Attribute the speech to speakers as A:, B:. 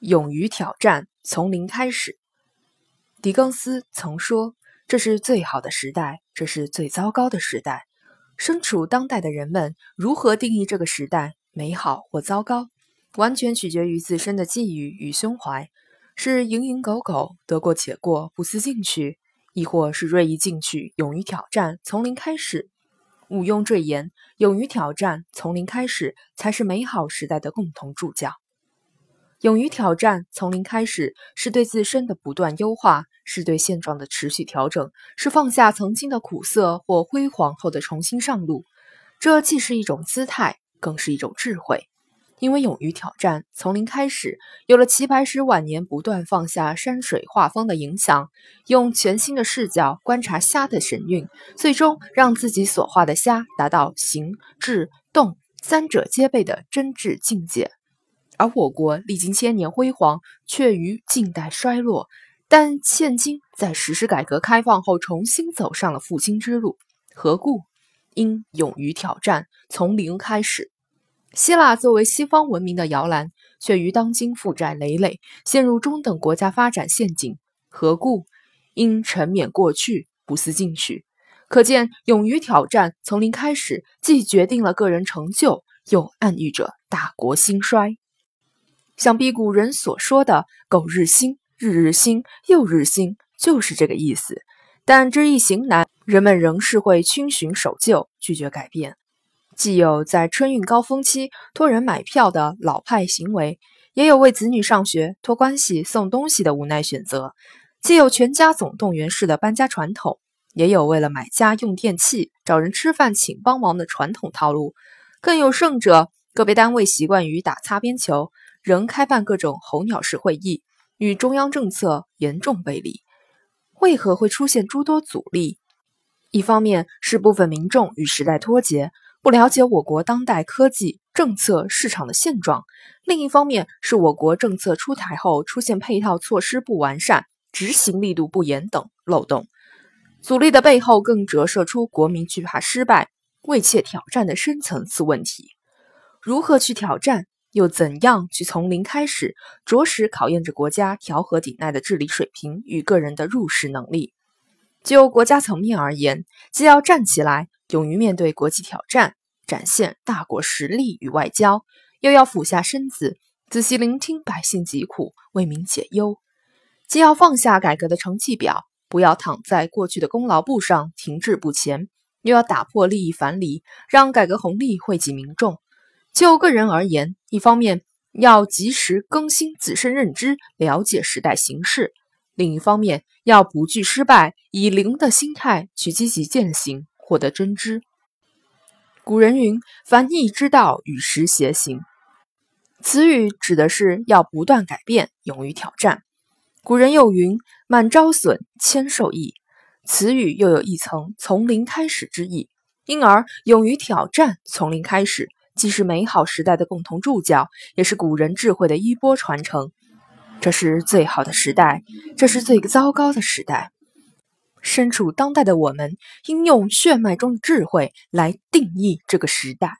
A: 勇于挑战，从零开始。狄更斯曾说：“这是最好的时代，这是最糟糕的时代。”身处当代的人们如何定义这个时代美好或糟糕，完全取决于自身的际遇与胸怀：是蝇营狗苟、得过且过、不思进取，亦或是锐意进取、勇于挑战、从零开始？毋庸赘言，勇于挑战、从零开始，才是美好时代的共同注脚。勇于挑战，从零开始，是对自身的不断优化，是对现状的持续调整，是放下曾经的苦涩或辉煌后的重新上路。这既是一种姿态，更是一种智慧。因为勇于挑战，从零开始，有了齐白石晚年不断放下山水画风的影响，用全新的视角观察虾的神韵，最终让自己所画的虾达到形、质、动三者皆备的真挚境界。而我国历经千年辉煌，却于近代衰落。但现今在实施改革开放后，重新走上了复兴之路。何故？应勇于挑战，从零开始。希腊作为西方文明的摇篮，却于当今负债累累，陷入中等国家发展陷阱。何故？应沉湎过去，不思进取。可见，勇于挑战，从零开始，既决定了个人成就，又暗喻着大国兴衰。想必古人所说的“苟日新，日日新，又日新”就是这个意思。但知易行难，人们仍是会轻循守旧，拒绝改变。既有在春运高峰期托人买票的老派行为，也有为子女上学托关系送东西的无奈选择；既有全家总动员式的搬家传统，也有为了买家用电器找人吃饭请帮忙的传统套路。更有甚者，个别单位习惯于打擦边球。仍开办各种候鸟式会议，与中央政策严重背离。为何会出现诸多阻力？一方面是部分民众与时代脱节，不了解我国当代科技政策市场的现状；另一方面是我国政策出台后出现配套措施不完善、执行力度不严等漏洞。阻力的背后更折射出国民惧怕失败、畏怯挑战的深层次问题。如何去挑战？又怎样去从零开始，着实考验着国家调和抵耐的治理水平与个人的入世能力。就国家层面而言，既要站起来，勇于面对国际挑战，展现大国实力与外交，又要俯下身子，仔细聆听百姓疾苦，为民解忧。既要放下改革的成绩表，不要躺在过去的功劳簿上停滞不前，又要打破利益樊篱，让改革红利惠及民众。就个人而言，一方面要及时更新自身认知，了解时代形势；另一方面要不惧失败，以零的心态去积极践行，获得真知。古人云：“凡逆之道，与时偕行。”此语指的是要不断改变，勇于挑战。古人又云：“满招损，谦受益。”此语又有一层从零开始之意，因而勇于挑战，从零开始。既是美好时代的共同注脚，也是古人智慧的衣钵传承。这是最好的时代，这是最糟糕的时代。身处当代的我们，应用血脉中的智慧来定义这个时代。